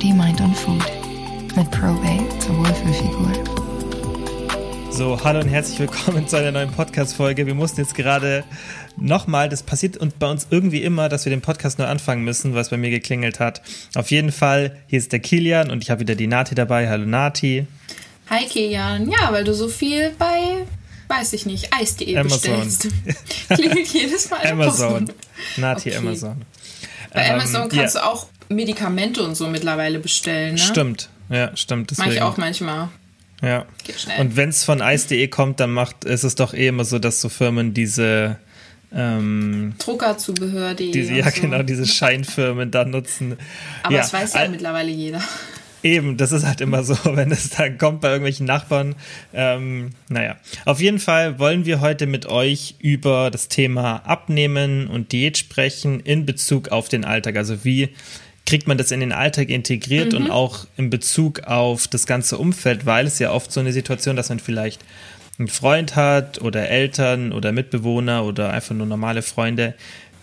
Body, Mind und Food mit Probate zur Wohlfühlfigur. So, hallo und herzlich willkommen zu einer neuen Podcast-Folge. Wir mussten jetzt gerade nochmal, das passiert und bei uns irgendwie immer, dass wir den Podcast neu anfangen müssen, was bei mir geklingelt hat. Auf jeden Fall, hier ist der Kilian und ich habe wieder die Nati dabei. Hallo Nati. Hi Kilian. Ja, weil du so viel bei, weiß ich nicht, Eis.de Amazon. bestellst. Klingelt jedes Mal. Amazon. Nati Okay. Amazon. Bei Ähm, Amazon kannst ja. du auch Medikamente und so mittlerweile bestellen, ne? Stimmt, ja, stimmt. Mach ich Deswegen. auch manchmal. Ja. Geht schnell. Und wenn es von Eis.de kommt, dann macht ist es doch eh immer so, dass so Firmen diese, ähm, Druckerzubehör.de. diese und ja so. genau, diese Scheinfirmen da nutzen. Aber ja, das weiß ja al- mittlerweile jeder. Eben, das ist halt immer so, wenn es dann kommt bei irgendwelchen Nachbarn. Ähm, naja, auf jeden Fall wollen wir heute mit euch über das Thema Abnehmen und Diät sprechen in Bezug auf den Alltag. Also wie kriegt man das in den Alltag integriert und auch in Bezug auf das ganze Umfeld, weil es ja oft so eine Situation, dass man vielleicht einen Freund hat oder Eltern oder Mitbewohner oder einfach nur normale Freunde,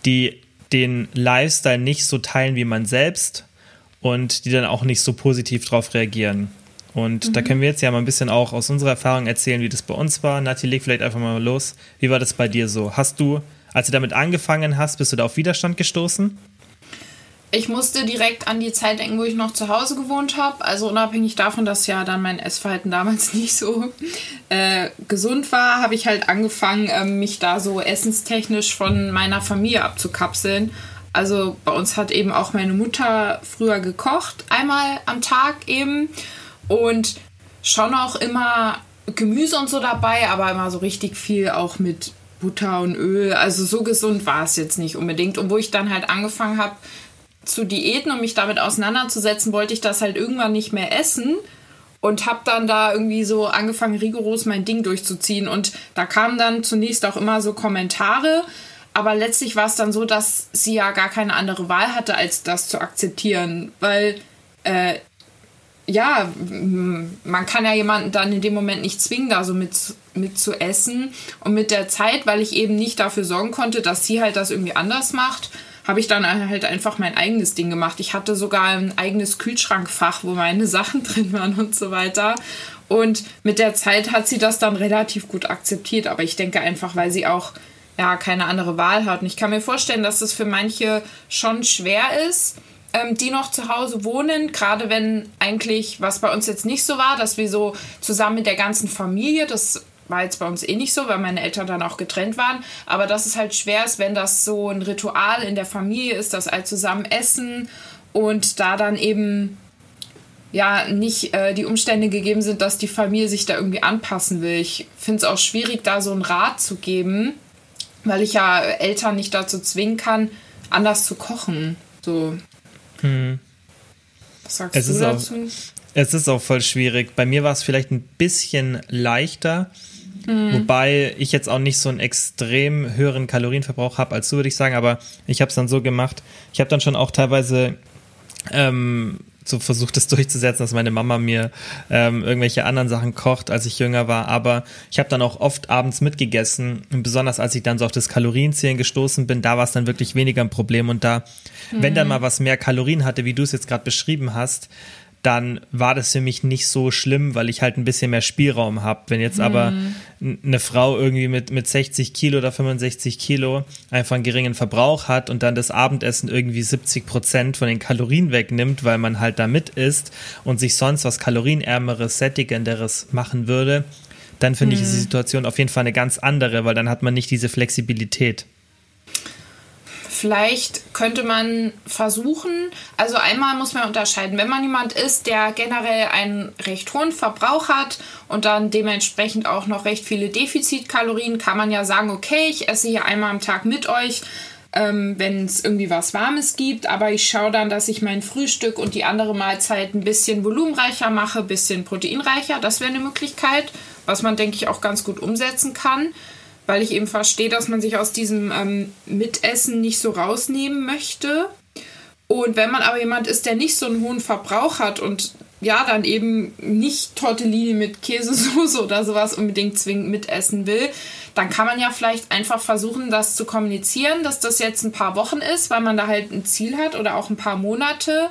die den Lifestyle nicht so teilen wie man selbst und die dann auch nicht so positiv drauf reagieren. Und da können wir jetzt ja mal ein bisschen auch aus unserer Erfahrung erzählen, wie das bei uns war. Nati, leg vielleicht einfach mal los. Wie war das bei dir so? Hast du, als du damit angefangen hast, bist du da auf Widerstand gestoßen? Ich musste direkt an die Zeit denken, wo ich noch zu Hause gewohnt habe. Also unabhängig davon, dass ja dann mein Essverhalten damals nicht so äh, gesund war, habe ich halt angefangen, ähm, mich da so essenstechnisch von meiner Familie abzukapseln. Also bei uns hat eben auch meine Mutter früher gekocht, einmal am Tag eben. Und schon auch immer Gemüse und so dabei, aber immer so richtig viel auch mit Butter und Öl. Also so gesund war es jetzt nicht unbedingt. Und wo ich dann halt angefangen habe, zu Diäten und mich damit auseinanderzusetzen, wollte ich das halt irgendwann nicht mehr essen und habe dann da irgendwie so angefangen, rigoros mein Ding durchzuziehen. Und da kamen dann zunächst auch immer so Kommentare, aber letztlich war es dann so, dass sie ja gar keine andere Wahl hatte, als das zu akzeptieren, weil äh, ja, man kann ja jemanden dann in dem Moment nicht zwingen, da so mit, mit zu essen. Und mit der Zeit, weil ich eben nicht dafür sorgen konnte, dass sie halt das irgendwie anders macht, habe ich dann halt einfach mein eigenes Ding gemacht. Ich hatte sogar ein eigenes Kühlschrankfach, wo meine Sachen drin waren und so weiter. Und mit der Zeit hat sie das dann relativ gut akzeptiert. Aber ich denke einfach, weil sie auch ja keine andere Wahl hat. Und ich kann mir vorstellen, dass das für manche schon schwer ist ähm, die noch zu Hause wohnen, gerade wenn eigentlich, was bei uns jetzt nicht so war, dass wir so zusammen mit der ganzen Familie, das war jetzt bei uns eh nicht so, weil meine Eltern dann auch getrennt waren, aber dass es halt schwer ist, wenn das so ein Ritual in der Familie ist, dass alle zusammen essen und da dann eben ja nicht äh, die Umstände gegeben sind, dass die Familie sich da irgendwie anpassen will. Ich finde es auch schwierig, da so einen Rat zu geben, weil ich ja Eltern nicht dazu zwingen kann, anders zu kochen. So. Was sagst Es du ist auch- dazu? Es ist auch voll schwierig. Bei mir war es vielleicht ein bisschen leichter, wobei ich jetzt auch nicht so einen extrem höheren Kalorienverbrauch habe als du, würde ich sagen. Aber ich habe es dann so gemacht. Ich habe dann schon auch teilweise ähm, so versucht, das durchzusetzen, dass meine Mama mir ähm, irgendwelche anderen Sachen kocht, als ich jünger war. Aber ich habe dann auch oft abends mitgegessen. Und besonders als ich dann so auf das Kalorienzählen gestoßen bin, da war es dann wirklich weniger ein Problem. Und da, wenn dann mal was mehr Kalorien hatte, wie du es jetzt gerade beschrieben hast, dann war das für mich nicht so schlimm, weil ich halt ein bisschen mehr Spielraum habe. Wenn jetzt aber n- eine Frau irgendwie mit, mit 60 Kilo oder 65 Kilo einfach einen geringen Verbrauch hat und dann das Abendessen irgendwie 70 Prozent von den Kalorien wegnimmt, weil man halt da mit isst und sich sonst was kalorienärmeres, sättigenderes machen würde, dann finde ich, ist die Situation auf jeden Fall eine ganz andere, weil dann hat man nicht diese Flexibilität. Vielleicht könnte man versuchen, also einmal muss man unterscheiden, wenn man jemand ist, der generell einen recht hohen Verbrauch hat und dann dementsprechend auch noch recht viele Defizitkalorien, kann man ja sagen, okay, ich esse hier einmal am Tag mit euch, ähm, wenn es irgendwie was Warmes gibt, aber ich schaue dann, dass ich mein Frühstück und die andere Mahlzeit ein bisschen volumenreicher mache, ein bisschen proteinreicher. Das wäre eine Möglichkeit, was man, denke ich, auch ganz gut umsetzen kann weil ich eben verstehe, dass man sich aus diesem ähm, Mitessen nicht so rausnehmen möchte. Und wenn man aber jemand ist, der nicht so einen hohen Verbrauch hat und ja, dann eben nicht Tortellini mit Käsesoße oder sowas unbedingt zwingend mitessen will, dann kann man ja vielleicht einfach versuchen, das zu kommunizieren, dass das jetzt ein paar Wochen ist, weil man da halt ein Ziel hat oder auch ein paar Monate.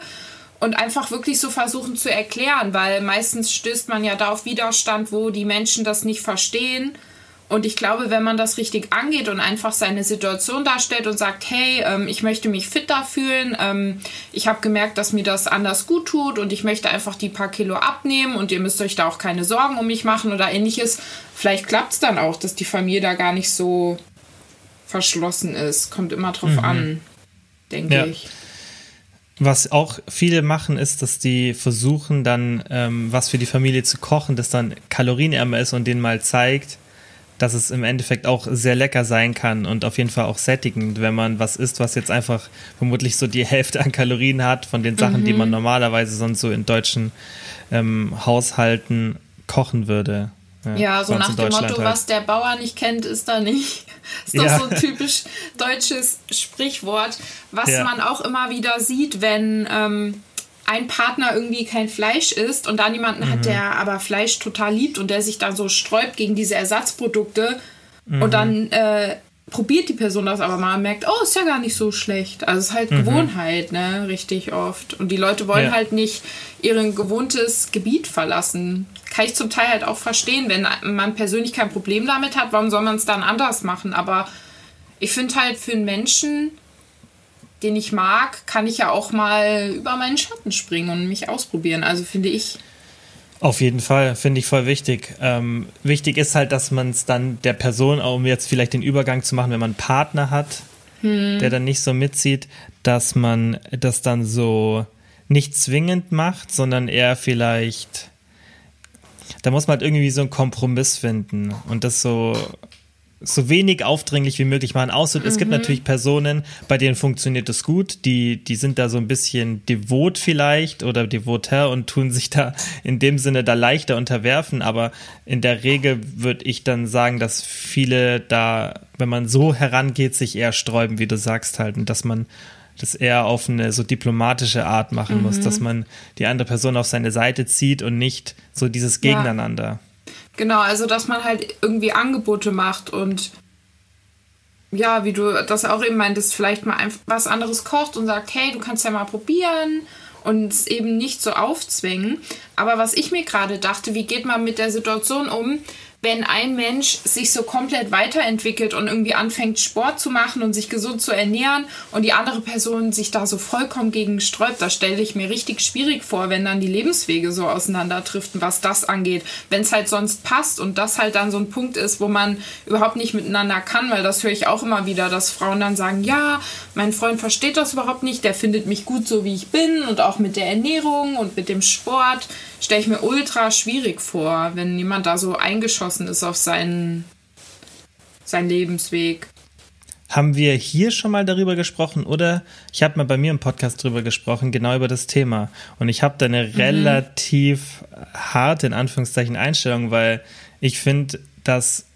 und einfach wirklich so versuchen zu erklären, weil meistens stößt man ja da auf Widerstand, wo die Menschen das nicht verstehen. Und ich glaube, wenn man das richtig angeht und einfach seine Situation darstellt und sagt, hey, ähm, ich möchte mich fitter fühlen, ähm, ich habe gemerkt, dass mir das anders gut tut und ich möchte einfach die paar Kilo abnehmen und ihr müsst euch da auch keine Sorgen um mich machen oder ähnliches, vielleicht klappt es dann auch, dass die Familie da gar nicht so verschlossen ist. Kommt immer drauf mhm. an, denke ja. ich. Was auch viele machen, ist, dass die versuchen dann, ähm, was für die Familie zu kochen, das dann kalorienärmer ist und denen mal zeigt, dass es im Endeffekt auch sehr lecker sein kann und auf jeden Fall auch sättigend, wenn man was isst, was jetzt einfach vermutlich so die Hälfte an Kalorien hat von den Sachen, mhm. die man normalerweise sonst so in deutschen ähm, Haushalten kochen würde. Ja, ja so nach dem Motto, halt. was der Bauer nicht kennt, ist da nicht. Ist doch ja. so ein typisch deutsches Sprichwort, was ja. man auch immer wieder sieht, wenn ähm, ein Partner irgendwie kein Fleisch isst und dann jemanden mhm. hat, der aber Fleisch total liebt und der sich dann so sträubt gegen diese Ersatzprodukte mhm. und dann äh, probiert die Person das aber mal und merkt, oh, ist ja gar nicht so schlecht. Also es ist halt mhm. Gewohnheit, ne, richtig oft. Und die Leute wollen ja. halt nicht ihr gewohntes Gebiet verlassen. Kann ich zum Teil halt auch verstehen, wenn man persönlich kein Problem damit hat, warum soll man es dann anders machen? Aber ich finde halt für einen Menschen den ich mag, kann ich ja auch mal über meinen Schatten springen und mich ausprobieren. Also finde ich. Auf jeden Fall, finde ich voll wichtig. Ähm, wichtig ist halt, dass man es dann der Person, um jetzt vielleicht den Übergang zu machen, wenn man einen Partner hat, hm. der dann nicht so mitzieht, dass man das dann so nicht zwingend macht, sondern eher vielleicht, da muss man halt irgendwie so einen Kompromiss finden und das so so wenig aufdringlich wie möglich machen. Außer mhm. es gibt mhm. natürlich Personen, bei denen funktioniert das gut. Die, die sind da so ein bisschen devot vielleicht oder devoter und tun sich da in dem Sinne da leichter unterwerfen. Aber in der Regel würde ich dann sagen, dass viele da, wenn man so herangeht, sich eher sträuben, wie du sagst halt. Und dass man das eher auf eine so diplomatische Art machen mhm. muss, dass man die andere Person auf seine Seite zieht und nicht so dieses Gegeneinander. Ja. Genau, also dass man halt irgendwie Angebote macht und ja, wie du das auch eben meintest, vielleicht mal einfach was anderes kocht und sagt, hey, du kannst ja mal probieren und es eben nicht so aufzwängen. Aber was ich mir gerade dachte, wie geht man mit der Situation um, wenn ein Mensch sich so komplett weiterentwickelt und irgendwie anfängt, Sport zu machen und sich gesund zu ernähren und die andere Person sich da so vollkommen gegen sträubt, das stelle ich mir richtig schwierig vor, wenn dann die Lebenswege so auseinanderdriften, was das angeht. Wenn es halt sonst passt und das halt dann so ein Punkt ist, wo man überhaupt nicht miteinander kann, weil das höre ich auch immer wieder, dass Frauen dann sagen, ja, mein Freund versteht das überhaupt nicht, der findet mich gut so, wie ich bin und auch mit der Ernährung und mit dem Sport stelle ich mir ultra schwierig vor, wenn jemand da so eingeschossen ist auf seinen, seinen Lebensweg. Haben wir hier schon mal darüber gesprochen oder ich habe mal bei mir im Podcast darüber gesprochen, genau über das Thema. Und ich habe da eine mhm. relativ harte, in Anführungszeichen, Einstellung, weil ich finde, dass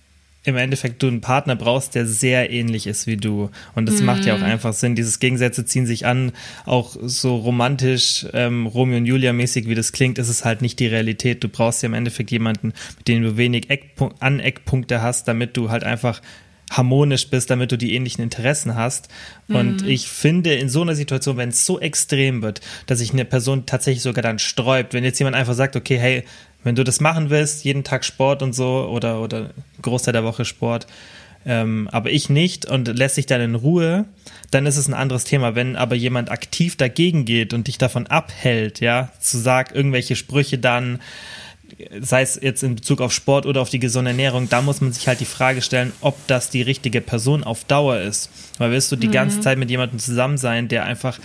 im Endeffekt du einen Partner brauchst, der sehr ähnlich ist wie du. Und das mhm. macht ja auch mhm. einfach Sinn. Dieses Gegensätze ziehen sich an, auch so romantisch, ähm, Romeo und Julia mäßig, wie das klingt, ist es halt nicht die Realität. Du brauchst ja im Endeffekt jemanden, mit dem du wenig Eckpunk Aneckpunkte hast, damit du halt einfach harmonisch bist, damit du die ähnlichen Interessen hast. Und mhm. ich finde, in so einer Situation, wenn es so extrem wird, dass sich eine Person tatsächlich sogar dann sträubt, wenn jetzt jemand einfach sagt, okay, hey, wenn du das machen willst, jeden Tag Sport und so oder, oder Großteil der Woche Sport, ähm, aber ich nicht und lässt sich dann in Ruhe, dann ist es ein anderes Thema. Wenn aber jemand aktiv dagegen geht und dich davon abhält, ja, zu sagen, irgendwelche Sprüche dann, sei es jetzt in Bezug auf Sport oder auf die gesunde Ernährung, da muss man sich halt die Frage stellen, ob das die richtige Person auf Dauer ist. Weil wirst du die mhm. ganze Zeit mit jemandem zusammen sein, der einfach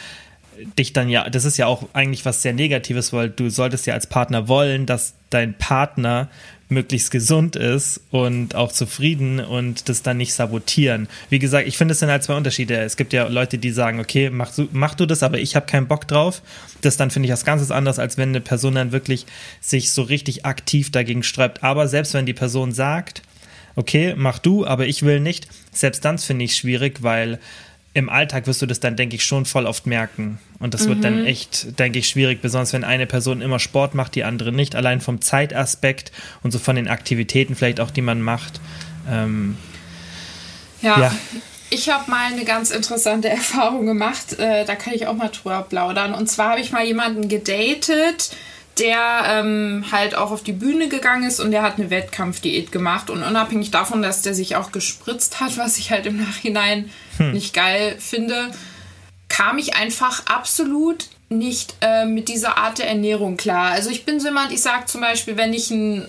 dich dann ja, das ist ja auch eigentlich was sehr Negatives, weil du solltest ja als Partner wollen, dass dein Partner möglichst gesund ist und auch zufrieden und das dann nicht sabotieren. Wie gesagt, ich finde, es sind halt zwei Unterschiede. Es gibt ja Leute, die sagen, okay, mach, mach du das, aber ich habe keinen Bock drauf. Das dann finde ich was ganz anderes, als wenn eine Person dann wirklich sich so richtig aktiv dagegen sträubt. Aber selbst wenn die Person sagt, okay, mach du, aber ich will nicht, selbst dann finde ich schwierig, weil im Alltag wirst du das dann, denke ich, schon voll oft merken. Und das mhm. wird dann mhm. echt, denke ich, schwierig, besonders wenn eine Person immer Sport macht, die andere nicht. Allein vom Zeitaspekt und so von den Aktivitäten vielleicht auch, die man macht. Ähm, ja. ja. Ich habe mal eine ganz interessante Erfahrung gemacht. Äh, da kann ich auch mal drüber plaudern. Und zwar habe ich mal jemanden gedatet, der ähm, halt auch auf die Bühne gegangen ist und der hat eine Wettkampfdiät gemacht. Und unabhängig davon, dass der sich auch gespritzt hat, was ich halt im Nachhinein hm. nicht geil finde, kam ich einfach absolut nicht äh, mit dieser Art der Ernährung klar. Also ich bin so jemand, ich sage zum Beispiel, wenn ich einen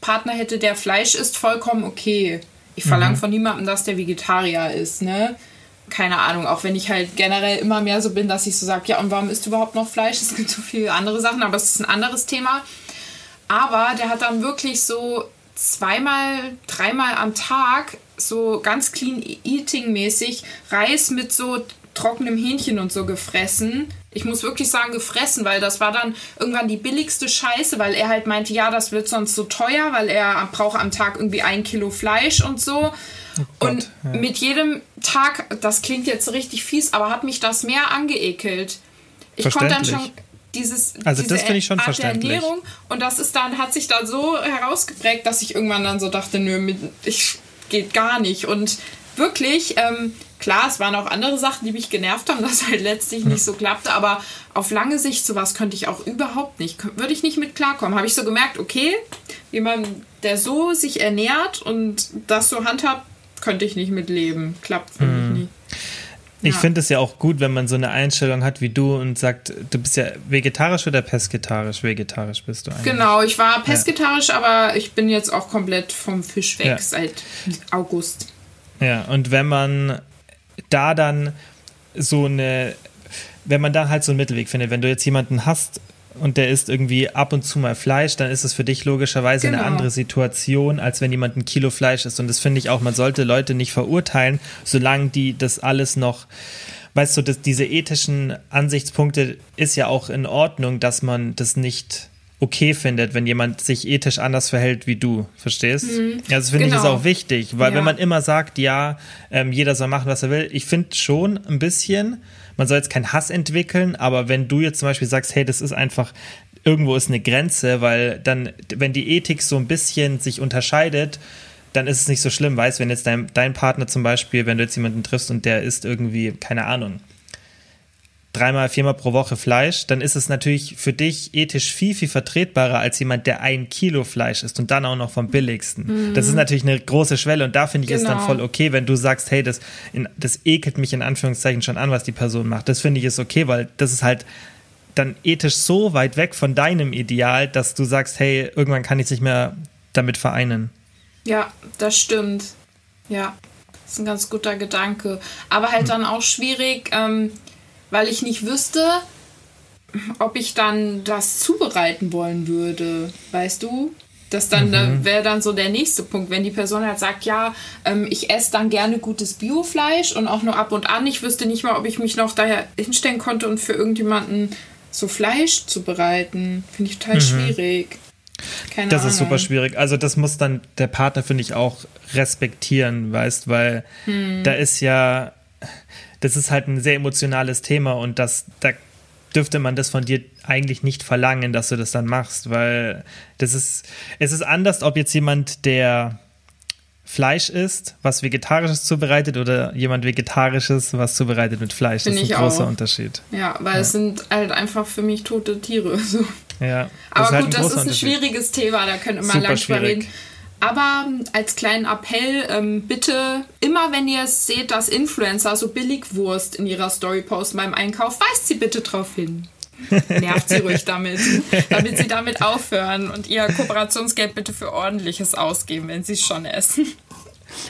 Partner hätte, der Fleisch isst, vollkommen okay. Ich verlange mhm. von niemandem, dass der Vegetarier ist, ne? Keine Ahnung, auch wenn ich halt generell immer mehr so bin, dass ich so sage, ja, und warum isst du überhaupt noch Fleisch? Es gibt so viele andere Sachen, aber es ist ein anderes Thema. Aber der hat dann wirklich so zweimal, dreimal am Tag so ganz clean eating mäßig Reis mit so trockenem Hähnchen und so gefressen. Ich muss wirklich sagen, gefressen, weil das war dann irgendwann die billigste Scheiße, weil er halt meinte, ja, das wird sonst so teuer, weil er braucht am Tag irgendwie ein Kilo Fleisch und so. Oh Gott, und ja. mit jedem Tag, das klingt jetzt richtig fies, aber hat mich das mehr angeekelt. Ich konnte dann schon dieses also diese das finde ich schon Art verständlich. Ernährung und das ist dann hat sich dann so herausgeprägt, dass ich irgendwann dann so dachte, nö, ich geht gar nicht und wirklich ähm, Klar, es waren auch andere Sachen, die mich genervt haben, dass halt letztlich nicht so klappte, aber auf lange Sicht sowas könnte ich auch überhaupt nicht, würde ich nicht mit klarkommen. Habe ich so gemerkt, okay, jemand, der so sich ernährt und das so handhabt, könnte ich nicht mitleben. Klappt für hm. mich nicht. Ich ja. finde es ja auch gut, wenn man so eine Einstellung hat wie du und sagt, du bist ja vegetarisch oder pesketarisch? Vegetarisch bist du eigentlich. Genau, ich war pesketarisch, ja. aber ich bin jetzt auch komplett vom Fisch weg ja. seit August. Ja, und wenn man da dann so eine, wenn man da halt so einen Mittelweg findet, wenn du jetzt jemanden hast und der isst irgendwie ab und zu mal Fleisch, dann ist es für dich logischerweise genau. eine andere Situation, als wenn jemand ein Kilo Fleisch isst. Und das finde ich auch, man sollte Leute nicht verurteilen, solange die das alles noch weißt du, das, diese ethischen Ansichtspunkte ist ja auch in Ordnung, dass man das nicht okay findet, wenn jemand sich ethisch anders verhält wie du, verstehst? Mhm. Das finde genau. ich ist genau. auch wichtig, weil ja. wenn man immer sagt, ja, ähm, jeder soll machen, was er will, ich finde schon ein bisschen, man soll jetzt keinen Hass entwickeln, aber wenn du jetzt zum Beispiel sagst, hey, das ist einfach, irgendwo ist eine Grenze, weil dann, wenn die Ethik so ein bisschen sich unterscheidet, dann ist es nicht so schlimm, weißt, wenn jetzt dein, dein Partner zum Beispiel, wenn du jetzt jemanden triffst und der ist irgendwie, keine Ahnung, dreimal, viermal pro Woche Fleisch, dann ist es natürlich für dich ethisch viel, viel vertretbarer als jemand, der ein Kilo Fleisch isst und dann auch noch vom billigsten. Mhm. Das ist natürlich eine große Schwelle und da finde ich genau. es dann voll okay, wenn du sagst, hey, das, in, das ekelt mich in Anführungszeichen schon an, was die Person macht. Das finde ich ist okay, weil das ist halt dann ethisch so weit weg von deinem Ideal, dass du sagst, hey, irgendwann kann ich es nicht mehr damit vereinen. Ja, das stimmt. Ja, das ist ein ganz guter Gedanke. Aber halt hm. dann auch schwierig, ähm, weil ich nicht wüsste, ob ich dann das zubereiten wollen würde, weißt du? Das dann mhm. wäre dann so der nächste Punkt, wenn die Person halt sagt, ja, ähm, ich esse dann gerne gutes Biofleisch und auch nur ab und an. Ich wüsste nicht mal, ob ich mich noch daher hinstellen konnte und für irgendjemanden so Fleisch zubereiten. Finde ich total mhm. schwierig. Keine das Ahnung. ist super schwierig. Also das muss dann der Partner, finde ich, auch respektieren, weißt, weil hm. da ist ja das ist halt ein sehr emotionales Thema und das, da dürfte man das von dir eigentlich nicht verlangen, dass du das dann machst, weil das ist, es ist anders, ob jetzt jemand, der Fleisch isst, was Vegetarisches zubereitet oder jemand Vegetarisches, was zubereitet mit Fleisch. Find das ist ein großer auch. Unterschied. Ja, weil ja. es sind halt einfach für mich tote Tiere. So. Ja. Aber halt gut, das ist ein schwieriges Thema, da können wir lang drüber reden. Aber als kleinen Appell, ähm, bitte immer, wenn ihr seht, dass Influencer so Billigwurst in ihrer Story posten beim Einkauf, weist sie bitte drauf hin. Nervt sie ruhig damit, damit sie damit aufhören und ihr Kooperationsgeld bitte für ordentliches ausgeben, wenn sie es schon essen.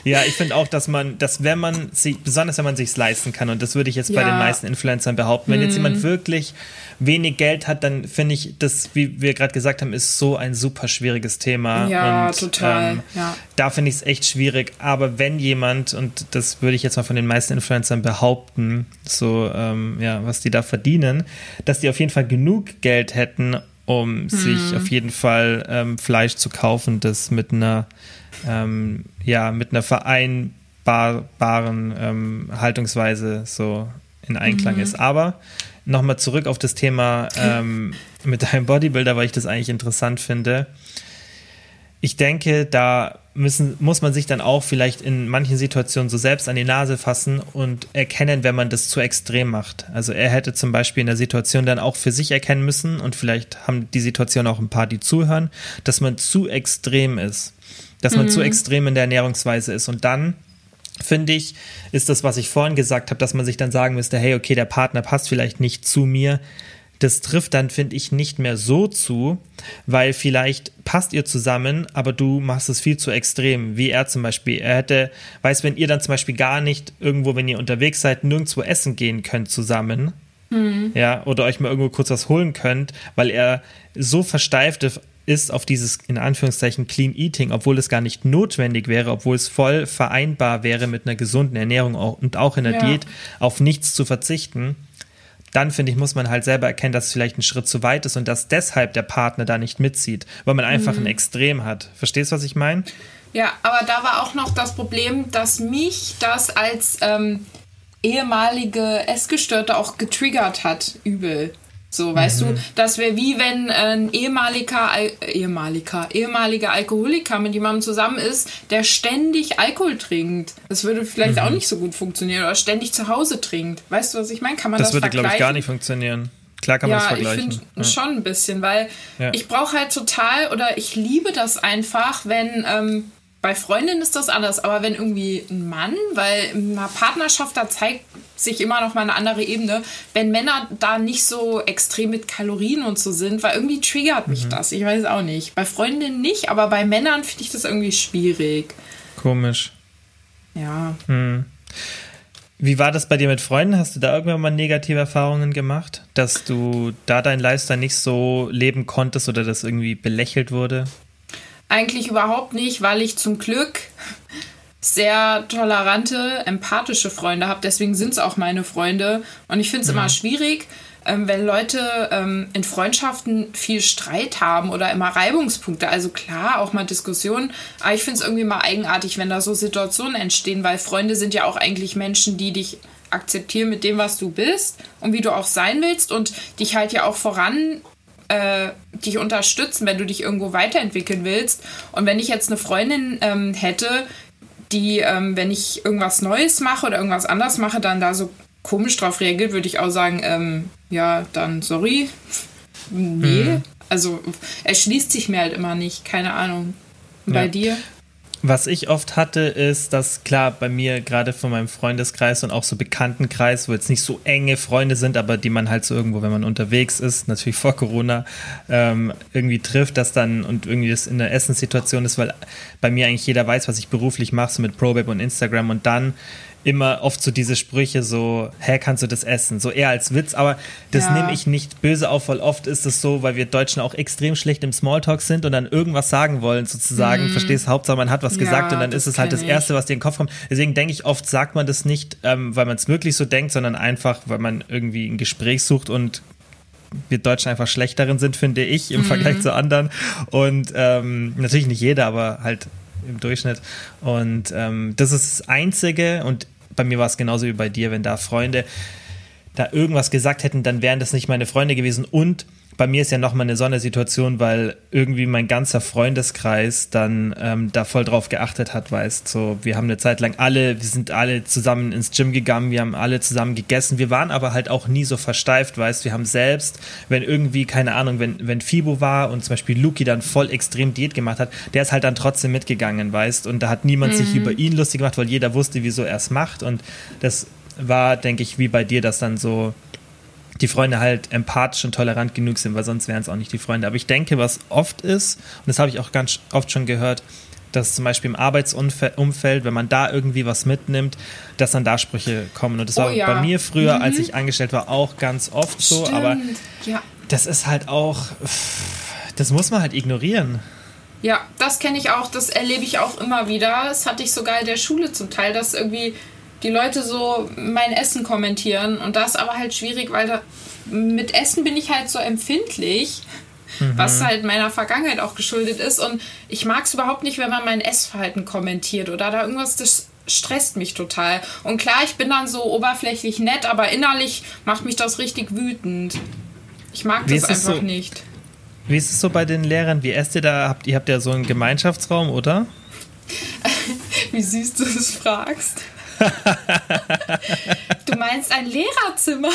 Ja, ich finde auch, dass man, dass wenn man sich, besonders wenn man sich leisten kann, und das würde ich jetzt ja. bei den meisten Influencern behaupten, wenn hm. jetzt jemand mhm. wirklich wenig Geld hat, dann finde ich, das, wie wir gerade gesagt haben, ist so ein super schwieriges Thema. Ja, und, total. Ähm, ja. Da finde ich es echt schwierig. Aber wenn jemand, und das würde ich jetzt mal von den meisten Influencern behaupten, so, ähm, ja, was die da verdienen, dass die auf jeden Fall genug Geld hätten, um hm. sich auf jeden Fall ähm, Fleisch zu kaufen, das mit einer ähm, ja, mit einer vereinbaren ähm, Haltungsweise so in Einklang mhm. ist. Aber nochmal zurück auf das Thema ähm, mit deinem Bodybuilder, weil ich das eigentlich interessant finde. ich denke, da müssen, muss man sich dann auch vielleicht in manchen Situationen so selbst an die Nase fassen und erkennen, wenn man das zu extrem macht. Also er hätte zum Beispiel in der Situation dann auch für sich erkennen müssen und vielleicht haben die Situation auch ein paar, die zuhören, dass man zu extrem ist. Dass man mhm. zu extrem in der Ernährungsweise ist und dann finde ich, ist das, was ich vorhin gesagt habe, dass man sich dann sagen müsste, hey, okay, der Partner passt vielleicht nicht zu mir das trifft dann, finde ich, nicht mehr so zu, weil vielleicht passt ihr zusammen, aber du machst es viel zu extrem, wie er zum Beispiel. Er hätte, weiß, wenn ihr dann zum Beispiel gar nicht irgendwo, wenn ihr unterwegs seid, nirgendwo essen gehen könnt zusammen, mhm. ja, oder euch mal irgendwo kurz was holen könnt, weil er so versteift ist auf dieses, in Anführungszeichen, Clean Eating, obwohl es gar nicht notwendig wäre, obwohl es voll vereinbar wäre mit einer gesunden Ernährung und auch in der ja. Diät auf nichts zu verzichten dann finde ich, muss man halt selber erkennen, dass es vielleicht ein Schritt zu weit ist und dass deshalb der Partner da nicht mitzieht, weil man einfach mhm. ein Extrem hat. Verstehst du, was ich meine? Ja, aber da war auch noch das Problem, dass mich das als ähm, ehemalige Essgestörte auch getriggert hat, übel. So, weißt mhm. du, das wäre wie wenn ein ehemaliger, Al ehemaliger, ehemaliger Alkoholiker mit jemandem zusammen ist, der ständig Alkohol trinkt. Das würde vielleicht mhm. auch nicht so gut funktionieren oder ständig zu Hause trinkt. Weißt du, was ich meine? Kann man das, das würde, glaube ich, gar nicht funktionieren. Klar kann man ja, das vergleichen. Ich finde ja. schon ein bisschen, weil ja. ich brauche halt total oder ich liebe das einfach, wenn ähm, bei Freundinnen ist das anders, aber wenn irgendwie ein Mann, weil in einer Partnerschaft, da zeigt sich immer noch mal eine andere Ebene, wenn Männer da nicht so extrem mit Kalorien und so sind, weil irgendwie triggert mich mhm. das. Ich weiß auch nicht. Bei Freundinnen nicht, aber bei Männern finde ich das irgendwie schwierig. Komisch. Ja. Hm. Wie war das bei dir mit Freunden? Hast du da irgendwann mal negative Erfahrungen gemacht, dass du da dein Lifestyle nicht so leben konntest oder das irgendwie belächelt wurde? Eigentlich überhaupt nicht, weil ich zum Glück sehr tolerante, empathische Freunde habe. Deswegen sind es auch meine Freunde. Und ich finde es mhm. immer schwierig, ähm, wenn Leute ähm, in Freundschaften viel Streit haben oder immer Reibungspunkte. Also klar, auch mal Diskussionen. Aber ich finde es irgendwie mal eigenartig, wenn da so Situationen entstehen, weil Freunde sind ja auch eigentlich Menschen, die dich akzeptieren mit dem, was du bist und wie du auch sein willst und dich halt ja auch voran äh, dich unterstützen, wenn du dich irgendwo weiterentwickeln willst. Und wenn ich jetzt eine Freundin ähm, hätte, die, ähm, wenn ich irgendwas Neues mache oder irgendwas anders mache, dann da so komisch drauf reagiert, würde ich auch sagen, ähm, ja, dann sorry. nee. Mhm. Also erschließt sich mir halt immer nicht, keine Ahnung. Bei ja. dir? Was ich oft hatte, ist, dass klar, bei mir gerade von meinem Freundeskreis und auch so Bekanntenkreis, wo jetzt nicht so enge Freunde sind, aber die man halt so irgendwo, wenn man unterwegs ist, natürlich vor Corona, ähm, irgendwie trifft, dass dann und irgendwie das in der Essenssituation ist, weil bei mir eigentlich jeder weiß, was ich beruflich mache, so mit ProBabe und Instagram. Und dann immer oft so diese Sprüche so, hä, kannst du das essen? So eher als Witz, aber das ja. nehme ich nicht böse auf, weil oft ist es so, weil wir Deutschen auch extrem schlecht im Smalltalk sind und dann irgendwas sagen wollen, sozusagen, mhm. verstehst, Hauptsache man hat was ja, gesagt und dann ist es halt das Erste, was dir in den Kopf kommt. Deswegen denke ich, oft sagt man das nicht, ähm, weil man es wirklich so denkt, sondern einfach, weil man irgendwie ein Gespräch sucht und wir Deutschen einfach schlecht darin sind, finde ich, im mhm. Vergleich zu anderen. Und ähm, natürlich nicht jeder, aber halt im Durchschnitt. Und ähm, das ist das Einzige, und bei mir war es genauso wie bei dir, wenn da Freunde da irgendwas gesagt hätten, dann wären das nicht meine Freunde gewesen. Und bei mir ist ja nochmal eine Sondersituation, weil irgendwie mein ganzer Freundeskreis dann ähm, da voll drauf geachtet hat, weißt so, wir haben eine Zeit lang alle, wir sind alle zusammen ins Gym gegangen, wir haben alle zusammen gegessen, wir waren aber halt auch nie so versteift, weißt wir haben selbst, wenn irgendwie, keine Ahnung, wenn, wenn Fibo war und zum Beispiel Luki dann voll extrem Diät gemacht hat, der ist halt dann trotzdem mitgegangen, weißt und da hat niemand mhm. sich über ihn lustig gemacht, weil jeder wusste, wieso er es macht und das war, denke ich, wie bei dir, dass dann so die Freunde halt empathisch und tolerant genug sind, weil sonst wären es auch nicht die Freunde. Aber ich denke, was oft ist, und das habe ich auch ganz oft schon gehört, dass zum Beispiel im Arbeitsumfeld, wenn man da irgendwie was mitnimmt, dass dann da Sprüche kommen. Und das oh, war ja. bei mir früher, mhm. als ich angestellt war, auch ganz oft so. Stimmt. Aber ja. das ist halt auch, das muss man halt ignorieren. Ja, das kenne ich auch, das erlebe ich auch immer wieder. Das hatte ich sogar in der Schule zum Teil, dass irgendwie die Leute so mein Essen kommentieren. Und das ist aber halt schwierig, weil da, mit Essen bin ich halt so empfindlich, mhm. was halt meiner Vergangenheit auch geschuldet ist. Und ich mag es überhaupt nicht, wenn man mein Essverhalten kommentiert oder da irgendwas, das stresst mich total. Und klar, ich bin dann so oberflächlich nett, aber innerlich macht mich das richtig wütend. Ich mag das einfach so, nicht. Wie ist es so bei den Lehrern? Wie esst ihr da? Habt ihr habt ja so einen Gemeinschaftsraum, oder? Wie süß du es fragst. Du meinst ein Lehrerzimmer?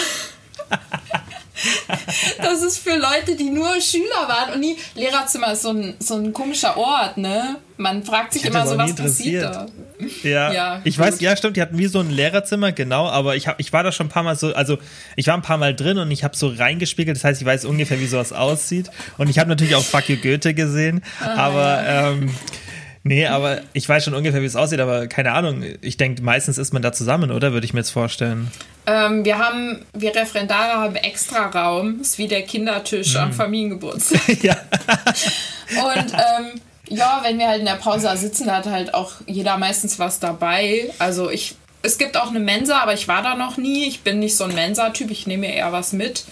Das ist für Leute, die nur Schüler waren und nie. Lehrerzimmer ist so ein, so ein komischer Ort, ne? Man fragt sich immer so, was passiert da. Ja, ja ich gut. weiß, ja, stimmt, die hatten wie so ein Lehrerzimmer, genau, aber ich, hab, ich war da schon ein paar Mal so, also ich war ein paar Mal drin und ich habe so reingespiegelt, das heißt, ich weiß ungefähr, wie sowas aussieht. Und ich habe natürlich auch Fuck You Goethe gesehen, ah, aber ja. ähm, Nee, aber ich weiß schon ungefähr, wie es aussieht, aber keine Ahnung. Ich denke, meistens ist man da zusammen, oder? Würde ich mir jetzt vorstellen. Ähm, wir haben, wir Referendare haben extra Raum. Ist wie der Kindertisch hm. am Familiengeburtstag. ja. Und ähm, ja, wenn wir halt in der Pause sitzen, da hat halt auch jeder meistens was dabei. Also ich, es gibt auch eine Mensa, aber ich war da noch nie. Ich bin nicht so ein Mensa-Typ, ich nehme mir eher was mit.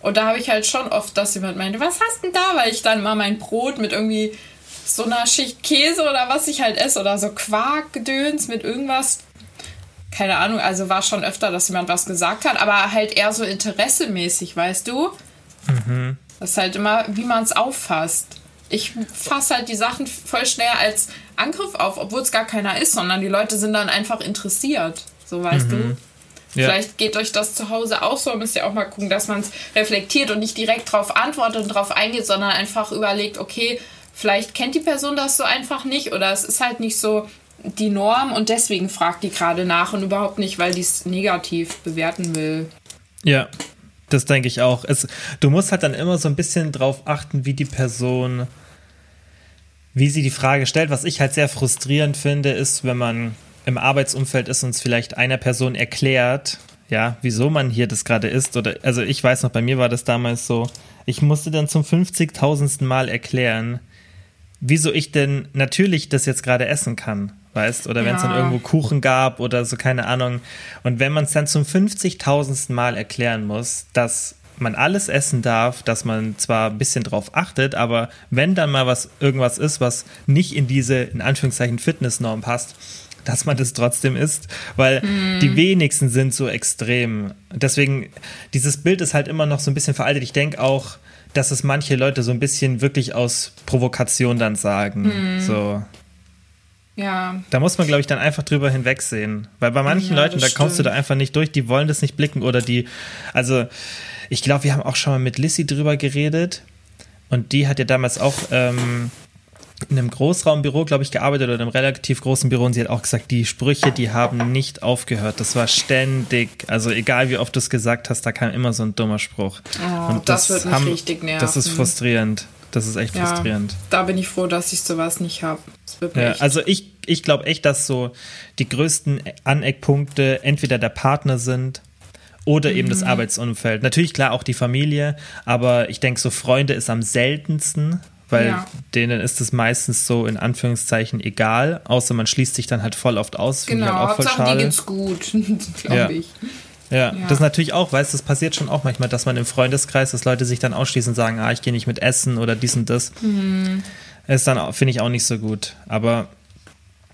Und da habe ich halt schon oft, dass jemand meinte, was hast du denn da? Weil ich dann mal mein Brot mit irgendwie so einer Schicht Käse oder was ich halt esse oder so Quarkgedöns mit irgendwas. Keine Ahnung, also war schon öfter, dass jemand was gesagt hat, aber halt eher so interessemäßig, weißt du? Mhm. Das ist halt immer, wie man es auffasst. Ich fasse halt die Sachen voll schnell als Angriff auf, obwohl es gar keiner ist, sondern die Leute sind dann einfach interessiert. So weißt mhm. du? Ja. Vielleicht geht euch das zu Hause auch so, müsst ihr auch mal gucken, dass man es reflektiert und nicht direkt darauf antwortet und darauf eingeht, sondern einfach überlegt, okay, vielleicht kennt die Person das so einfach nicht oder es ist halt nicht so die Norm und deswegen fragt die gerade nach und überhaupt nicht, weil die es negativ bewerten will. Ja, das denke ich auch. Es, du musst halt dann immer so ein bisschen drauf achten, wie die Person, wie sie die Frage stellt. Was ich halt sehr frustrierend finde, ist, wenn man im Arbeitsumfeld ist und es vielleicht einer Person erklärt, ja, wieso man hier das gerade ist. Oder, also ich weiß noch, bei mir war das damals so, ich musste dann zum 50.000. Mal erklären, wieso ich denn natürlich das jetzt gerade essen kann, weißt? Oder wenn es ja. dann irgendwo Kuchen gab oder so, keine Ahnung. Und wenn man es dann zum 50.000. Mal erklären muss, dass man alles essen darf, dass man zwar ein bisschen drauf achtet, aber wenn dann mal was irgendwas ist, was nicht in diese in Anführungszeichen Fitnessnorm passt, dass man das trotzdem isst, weil mm. die wenigsten sind so extrem. Deswegen dieses Bild ist halt immer noch so ein bisschen veraltet. Ich denke auch, dass es manche Leute so ein bisschen wirklich aus Provokation dann sagen. Mhm. So. Ja. Da muss man, glaube ich, dann einfach drüber hinwegsehen. Weil bei manchen ja, Leuten, da kommst du da einfach nicht durch, die wollen das nicht blicken oder die, also ich glaube, wir haben auch schon mal mit Lissy drüber geredet und die hat ja damals auch ähm, in einem Großraumbüro, glaube ich, gearbeitet oder in einem relativ großen Büro und sie hat auch gesagt, die Sprüche, die haben nicht aufgehört. Das war ständig, also egal wie oft du es gesagt hast, da kam immer so ein dummer Spruch. Oh, und das, das wird mich haben, richtig nerven. Das ist frustrierend. Das ist echt ja, frustrierend. Da bin ich froh, dass ich sowas nicht habe. Ja, also ich, ich glaube echt, dass so die größten Aneckpunkte entweder der Partner sind oder mhm. eben das mhm. Arbeitsumfeld. Natürlich klar auch die Familie, aber ich denke, so Freunde ist am seltensten, weil ja. denen ist es meistens so in Anführungszeichen egal, außer man schließt sich dann halt voll oft aus. Genau, halt auch voll schade. die geht's gut, glaube ja. ich. Ja, ja, das natürlich auch, weißt du, das passiert schon auch manchmal, dass man im Freundeskreis, dass Leute sich dann ausschließen und sagen, ah, ich gehe nicht mit essen oder dies und das. Mhm. Ist dann, finde ich, auch nicht so gut. Aber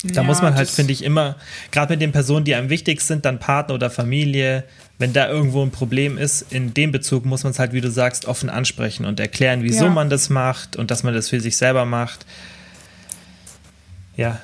da ja, muss man halt, finde ich, immer, gerade mit den Personen, die einem wichtig sind, dann Partner oder Familie, wenn da irgendwo ein Problem ist, in dem Bezug muss man es halt, wie du sagst, offen ansprechen und erklären, wieso ja. man das macht und dass man das für sich selber macht. Ja.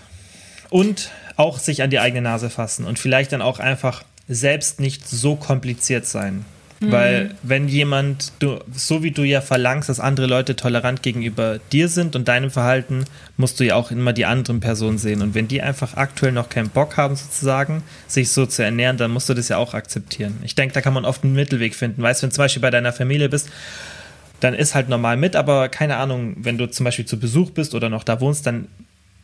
Und auch sich an die eigene Nase fassen und vielleicht dann auch einfach selbst nicht so kompliziert sein. Mhm. Weil wenn jemand, du, so wie du ja verlangst, dass andere Leute tolerant gegenüber dir sind und deinem Verhalten, musst du ja auch immer die anderen Personen sehen. Und wenn die einfach aktuell noch keinen Bock haben, sozusagen, sich so zu ernähren, dann musst du das ja auch akzeptieren. Ich denke, da kann man oft einen Mittelweg finden. Weißt du, wenn zum Beispiel bei deiner Familie bist, dann ist halt normal mit, aber keine Ahnung, wenn du zum Beispiel zu Besuch bist oder noch da wohnst, dann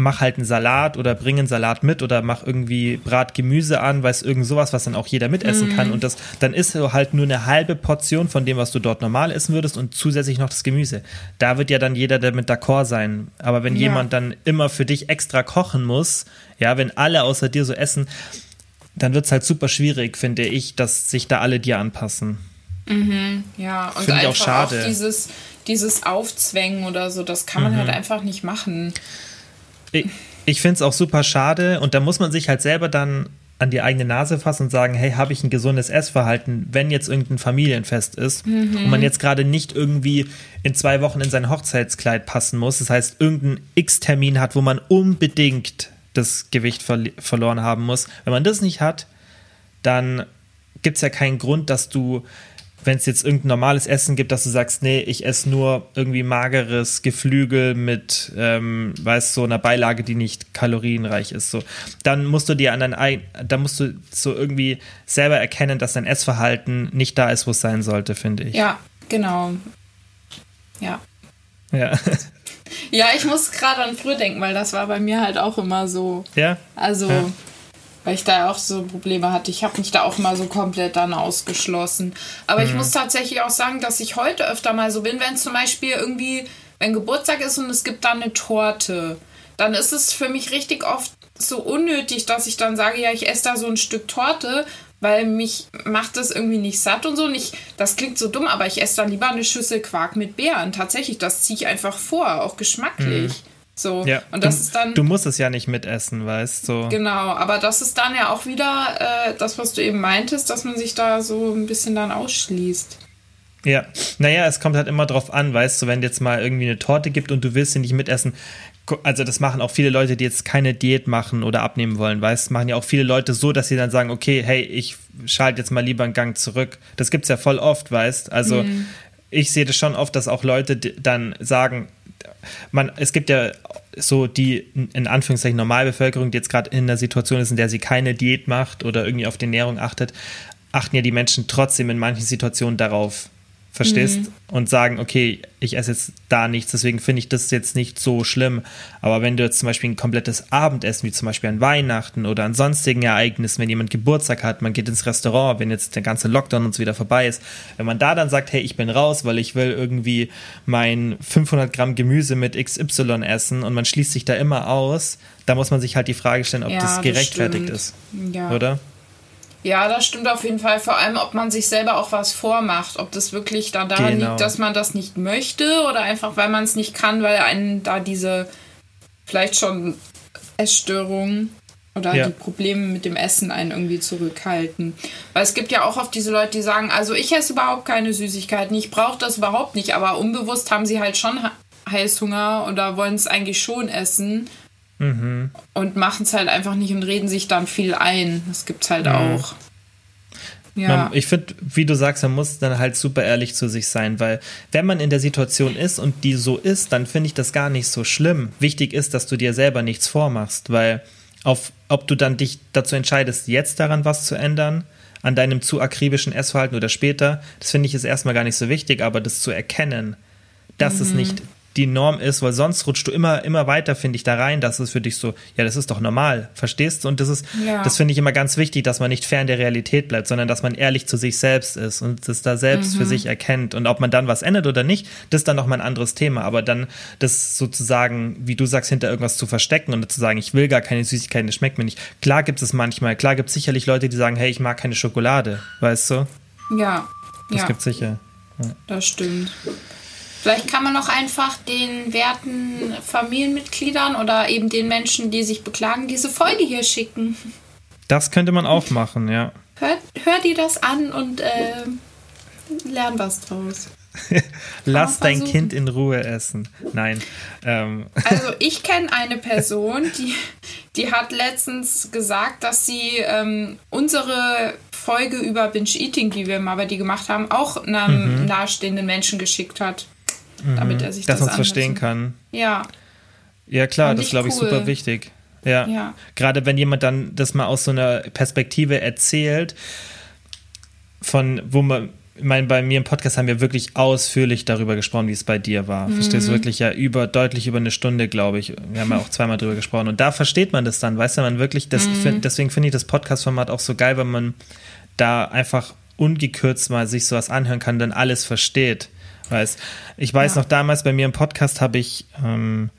mach halt einen Salat oder bring einen Salat mit oder mach irgendwie Brat Gemüse an, weiß irgend sowas, was dann auch jeder mitessen mm. kann und das dann ist halt nur eine halbe Portion von dem, was du dort normal essen würdest und zusätzlich noch das Gemüse. Da wird ja dann jeder damit d'accord sein. Aber wenn ja. jemand dann immer für dich extra kochen muss, ja, wenn alle außer dir so essen, dann wird es halt super schwierig, finde ich, dass sich da alle dir anpassen. Mhm, ja, und Finde ich auch schade. Auch dieses, dieses Aufzwängen oder so, das kann man mhm. halt einfach nicht machen. Ich, ich finde es auch super schade und da muss man sich halt selber dann an die eigene Nase fassen und sagen, hey, habe ich ein gesundes Essverhalten, wenn jetzt irgendein Familienfest ist mhm. und man jetzt gerade nicht irgendwie in zwei Wochen in sein Hochzeitskleid passen muss. Das heißt, irgendein X-Termin hat, wo man unbedingt das Gewicht ver verloren haben muss. Wenn man das nicht hat, dann gibt es ja keinen Grund, dass du wenn es jetzt irgendein normales Essen gibt, dass du sagst, nee, ich esse nur irgendwie mageres Geflügel mit, ähm, weißt so einer Beilage, die nicht kalorienreich ist, so, dann musst du dir an dein Ei, dann musst du so irgendwie selber erkennen, dass dein Essverhalten nicht da ist, wo es sein sollte, finde ich. Ja, genau. Ja. Ja. ja, ich muss gerade an früher denken, weil das war bei mir halt auch immer so. Ja. Also. Ja weil ich da auch so Probleme hatte. Ich habe mich da auch mal so komplett dann ausgeschlossen. Aber mhm. ich muss tatsächlich auch sagen, dass ich heute öfter mal so bin, wenn zum Beispiel irgendwie, wenn Geburtstag ist und es gibt dann eine Torte, dann ist es für mich richtig oft so unnötig, dass ich dann sage, ja, ich esse da so ein Stück Torte, weil mich macht das irgendwie nicht satt und so. Nicht, das klingt so dumm, aber ich esse dann lieber eine Schüssel Quark mit Beeren. Tatsächlich, das ziehe ich einfach vor, auch geschmacklich. Mhm. So. Ja, und das du, ist dann. Du musst es ja nicht mitessen, weißt du. So. Genau, aber das ist dann ja auch wieder äh, das, was du eben meintest, dass man sich da so ein bisschen dann ausschließt. Ja, naja, es kommt halt immer drauf an, weißt du, wenn jetzt mal irgendwie eine Torte gibt und du willst sie nicht mitessen, also das machen auch viele Leute, die jetzt keine Diät machen oder abnehmen wollen, weißt, machen ja auch viele Leute so, dass sie dann sagen, okay, hey, ich schalte jetzt mal lieber einen Gang zurück. Das gibt's ja voll oft, weißt, also mhm. ich sehe das schon oft, dass auch Leute dann sagen, man, es gibt ja so die in Anführungszeichen Normalbevölkerung, die jetzt gerade in einer Situation ist, in der sie keine Diät macht oder irgendwie auf die Ernährung achtet, achten ja die Menschen trotzdem in manchen Situationen darauf, verstehst? Mhm. Und sagen, okay, ich esse jetzt da nichts, deswegen finde ich das jetzt nicht so schlimm. Aber wenn du jetzt zum Beispiel ein komplettes Abendessen, wie zum Beispiel an Weihnachten oder an sonstigen Ereignissen, wenn jemand Geburtstag hat, man geht ins Restaurant, wenn jetzt der ganze Lockdown uns wieder vorbei ist, wenn man da dann sagt, hey, ich bin raus, weil ich will irgendwie mein 500 Gramm Gemüse mit XY essen und man schließt sich da immer aus, da muss man sich halt die Frage stellen, ob ja, das gerechtfertigt das ist. Ja. Oder? Ja, das stimmt auf jeden Fall. Vor allem, ob man sich selber auch was vormacht. Ob das wirklich dann daran genau. liegt, dass man das nicht möchte oder einfach, weil man es nicht kann, weil einen da diese vielleicht schon Essstörungen oder ja. die Probleme mit dem Essen einen irgendwie zurückhalten. Weil es gibt ja auch oft diese Leute, die sagen, also ich esse überhaupt keine Süßigkeiten, ich brauche das überhaupt nicht, aber unbewusst haben sie halt schon Heißhunger oder wollen es eigentlich schon essen mhm. und machen es halt einfach nicht und reden sich dann viel ein. Das gibt es halt mhm. auch. Ja. Man, ich finde, wie du sagst, man muss dann halt super ehrlich zu sich sein, weil wenn man in der Situation ist und die so ist, dann finde ich das gar nicht so schlimm. Wichtig ist, dass du dir selber nichts vormachst, weil auf, ob du dann dich dazu entscheidest, jetzt daran was zu ändern, an deinem zu akribischen Essverhalten oder später, das finde ich ist erstmal gar nicht so wichtig, aber das zu erkennen, dass mhm. es nicht die Norm ist, weil sonst rutscht du immer, immer weiter, finde ich, da rein, dass es für dich so, ja, das ist doch normal, verstehst du? Und das ist, ja. das finde ich immer ganz wichtig, dass man nicht fern der Realität bleibt, sondern dass man ehrlich zu sich selbst ist und das da selbst mhm. für sich erkennt. Und ob man dann was ändert oder nicht, das ist dann nochmal ein anderes Thema. Aber dann das sozusagen, wie du sagst, hinter irgendwas zu verstecken und zu sagen, ich will gar keine Süßigkeiten, das schmeckt mir nicht. Klar gibt es manchmal, klar gibt es sicherlich Leute, die sagen, hey, ich mag keine Schokolade, weißt du? Ja. Das ja. gibt sicher. Ja. Das stimmt. Vielleicht kann man auch einfach den werten Familienmitgliedern oder eben den Menschen, die sich beklagen, diese Folge hier schicken. Das könnte man auch machen, ja. Hör, hör dir das an und äh, lern was draus. Lass dein Kind in Ruhe essen. Nein. Ähm. Also ich kenne eine Person, die, die hat letztens gesagt, dass sie ähm, unsere Folge über Binge Eating, die wir mal bei dir gemacht haben, auch einem mhm. nahestehenden Menschen geschickt hat mhm. damit er sich Dass das man es verstehen kann. Ja. Ja, klar, das glaube ich cool. super wichtig. Ja. ja. Gerade wenn jemand dann das mal aus so einer Perspektive erzählt, von wo man, ich meine, bei mir im Podcast haben wir wirklich ausführlich darüber gesprochen, wie es bei dir war. Mhm. Verstehst du wirklich ja über, deutlich über eine Stunde, glaube ich. Wir haben ja auch zweimal darüber gesprochen. Und da versteht man das dann, weißt du, man wirklich, das, mhm. deswegen finde ich das Podcast-Format auch so geil, weil man da einfach ungekürzt mal sich sowas anhören kann, dann alles versteht weiß. Ich weiß ja. noch damals bei mir im Podcast habe ich ähm,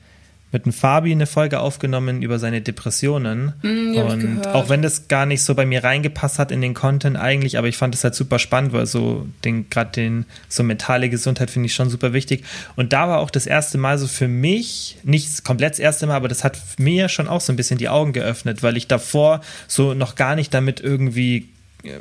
mit dem Fabi eine Folge aufgenommen über seine Depressionen. Mm, und auch wenn das gar nicht so bei mir reingepasst hat in den Content eigentlich, aber ich fand es halt super spannend, weil so den gerade den so mentale Gesundheit finde ich schon super wichtig. Und da war auch das erste Mal so für mich, nicht komplett das erste Mal, aber das hat mir schon auch so ein bisschen die Augen geöffnet, weil ich davor so noch gar nicht damit irgendwie äh,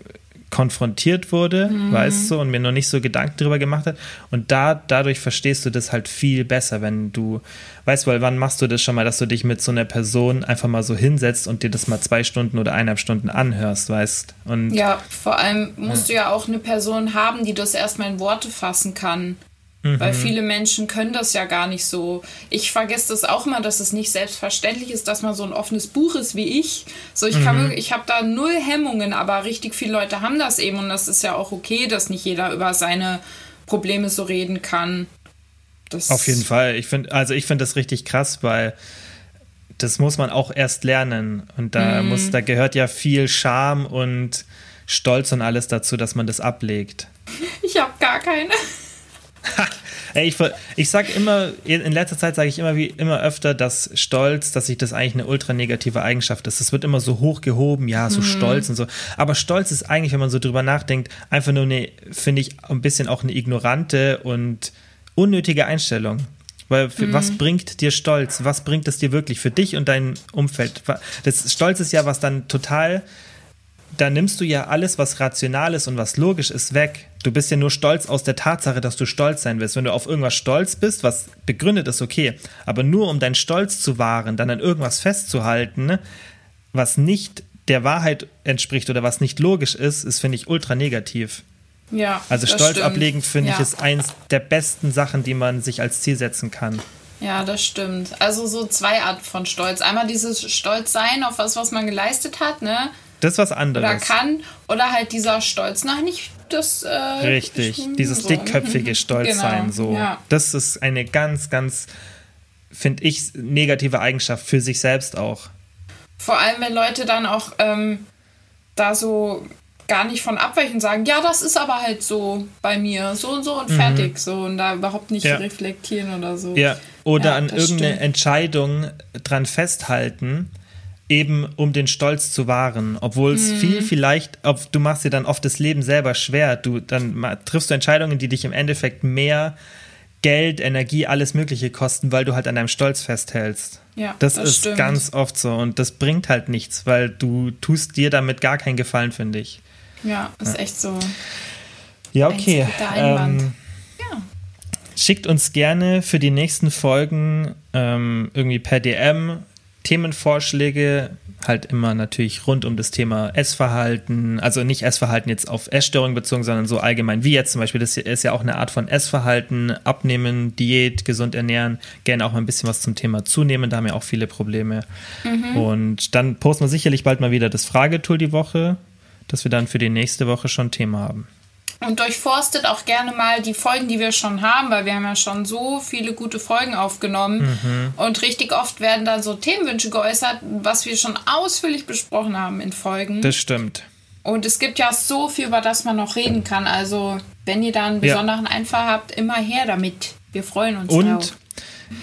konfrontiert wurde, Mhm. weißt du, und mir noch nicht so Gedanken drüber gemacht hat. Und da, dadurch verstehst du das halt viel besser, wenn du, weißt du, weil wann machst du das schon mal, dass du dich mit so einer Person einfach mal so hinsetzt und dir das mal zwei Stunden oder eineinhalb Stunden anhörst, weißt Und Ja, vor allem musst du ja auch eine Person haben, die das erstmal in Worte fassen kann. Mhm. Weil viele Menschen können das ja gar nicht so. Ich vergesse das auch mal, dass es nicht selbstverständlich ist, dass man so ein offenes Buch ist wie ich. So, ich Mhm. kann wirklich, ich habe da null Hemmungen, aber richtig viele Leute haben das eben und das ist ja auch okay, dass nicht jeder über seine Probleme so reden kann. Das Auf jeden Fall. Ich finde, also ich finde das richtig krass, weil das muss man auch erst lernen. Und da muss, da gehört ja viel Scham und Stolz und alles dazu, dass man das ablegt. Ich habe gar keine. Ey, ich, ich sag immer, in letzter Zeit sage ich immer wie immer öfter, dass Stolz, dass sich das eigentlich eine ultra negative Eigenschaft ist. Das wird immer so hochgehoben, ja, so Stolz und so. Aber Stolz ist eigentlich, wenn man so drüber nachdenkt, einfach nur eine, finde ich, ein bisschen auch eine ignorante und unnötige Einstellung. Weil für, was bringt dir Stolz? Was bringt es dir wirklich für dich und dein Umfeld? Das Stolz ist ja was dann total da nimmst du ja alles, was rational ist und was logisch ist, weg. Du bist ja nur stolz aus der Tatsache, dass du stolz sein willst. Wenn du auf irgendwas stolz bist, was begründet ist, okay. Aber nur um deinen Stolz zu wahren, dann an irgendwas festzuhalten, was nicht der Wahrheit entspricht oder was nicht logisch ist, ist, finde ich, ultra negativ. Ja. Also Stolz stimmt. ablegen, finde ja. ich, ist eins der besten Sachen, die man sich als Ziel setzen kann. Ja, das stimmt. Also so zwei Arten von Stolz. Einmal dieses Stolzsein auf was, was man geleistet hat, ne? Das ist was Oder anderes. kann. Oder halt dieser Stolz nach nicht das. Äh, Richtig, ich- dieses so. dickköpfige Stolzsein, Genau, so. Ja. Das ist eine ganz, ganz, finde ich, negative Eigenschaft für sich selbst auch. Vor allem, wenn Leute dann auch ähm, da so gar nicht von abweichen und sagen, ja, das ist aber halt so bei mir, so und so und fertig, so und da überhaupt nicht Mhm. Ja. reflektieren oder so. Ja, oder Ja, an irgendeine stimmt. Entscheidung dran festhalten, eben um den Stolz zu wahren, obwohl Mhm. es viel vielleicht, ob, du machst dir dann oft das Leben selber schwer, du dann triffst du Entscheidungen, die dich im Endeffekt mehr Geld, Energie, alles Mögliche kosten, weil du halt an deinem Stolz festhältst. Ja, das, das ist stimmt. ganz oft so und das bringt halt nichts, weil du tust dir damit gar keinen Gefallen, finde ich. Ja, ist echt so. Ja, okay. Ähm, Ja. Schickt uns gerne für die nächsten Folgen ähm, irgendwie per DM Themenvorschläge, halt immer natürlich rund um das Thema Essverhalten, also nicht Essverhalten jetzt auf Essstörungen bezogen, sondern so allgemein, wie jetzt zum Beispiel, das ist ja auch eine Art von Essverhalten, Abnehmen, Diät, gesund ernähren, gerne auch mal ein bisschen was zum Thema Zunehmen, da haben wir auch viele Probleme. Und dann posten wir sicherlich bald mal wieder das Fragetool die Woche, dass wir dann für die nächste Woche schon ein Thema haben. Und durchforstet auch gerne mal die Folgen, die wir schon haben, weil wir haben ja schon so viele gute Folgen aufgenommen. Mhm. Und richtig oft werden dann so Themenwünsche geäußert, was wir schon ausführlich besprochen haben in Folgen. Das stimmt. Und es gibt ja so viel, über das man noch reden kann. Also, wenn ihr da einen Ja. besonderen Einfall habt, immer her damit. Wir freuen uns Und drauf.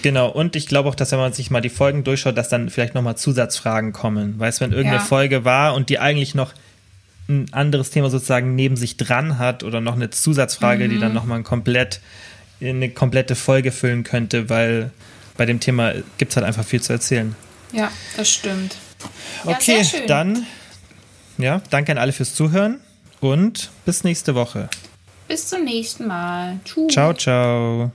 genau, und ich glaube auch, dass wenn man sich mal die Folgen durchschaut, dass dann vielleicht nochmal Zusatzfragen kommen. Weißt wenn irgendeine Ja. Folge war und die eigentlich noch ein anderes Thema sozusagen neben sich dran hat oder noch eine Zusatzfrage, die Mhm. dann nochmal ein komplett, eine komplette Folge füllen könnte, weil bei dem Thema gibt es halt einfach viel zu erzählen. Ja, das stimmt. Ja, Okay, schön. dann ja, danke an alle fürs Zuhören und bis nächste Woche. Bis zum nächsten Mal. Tschüss. Ciao, ciao.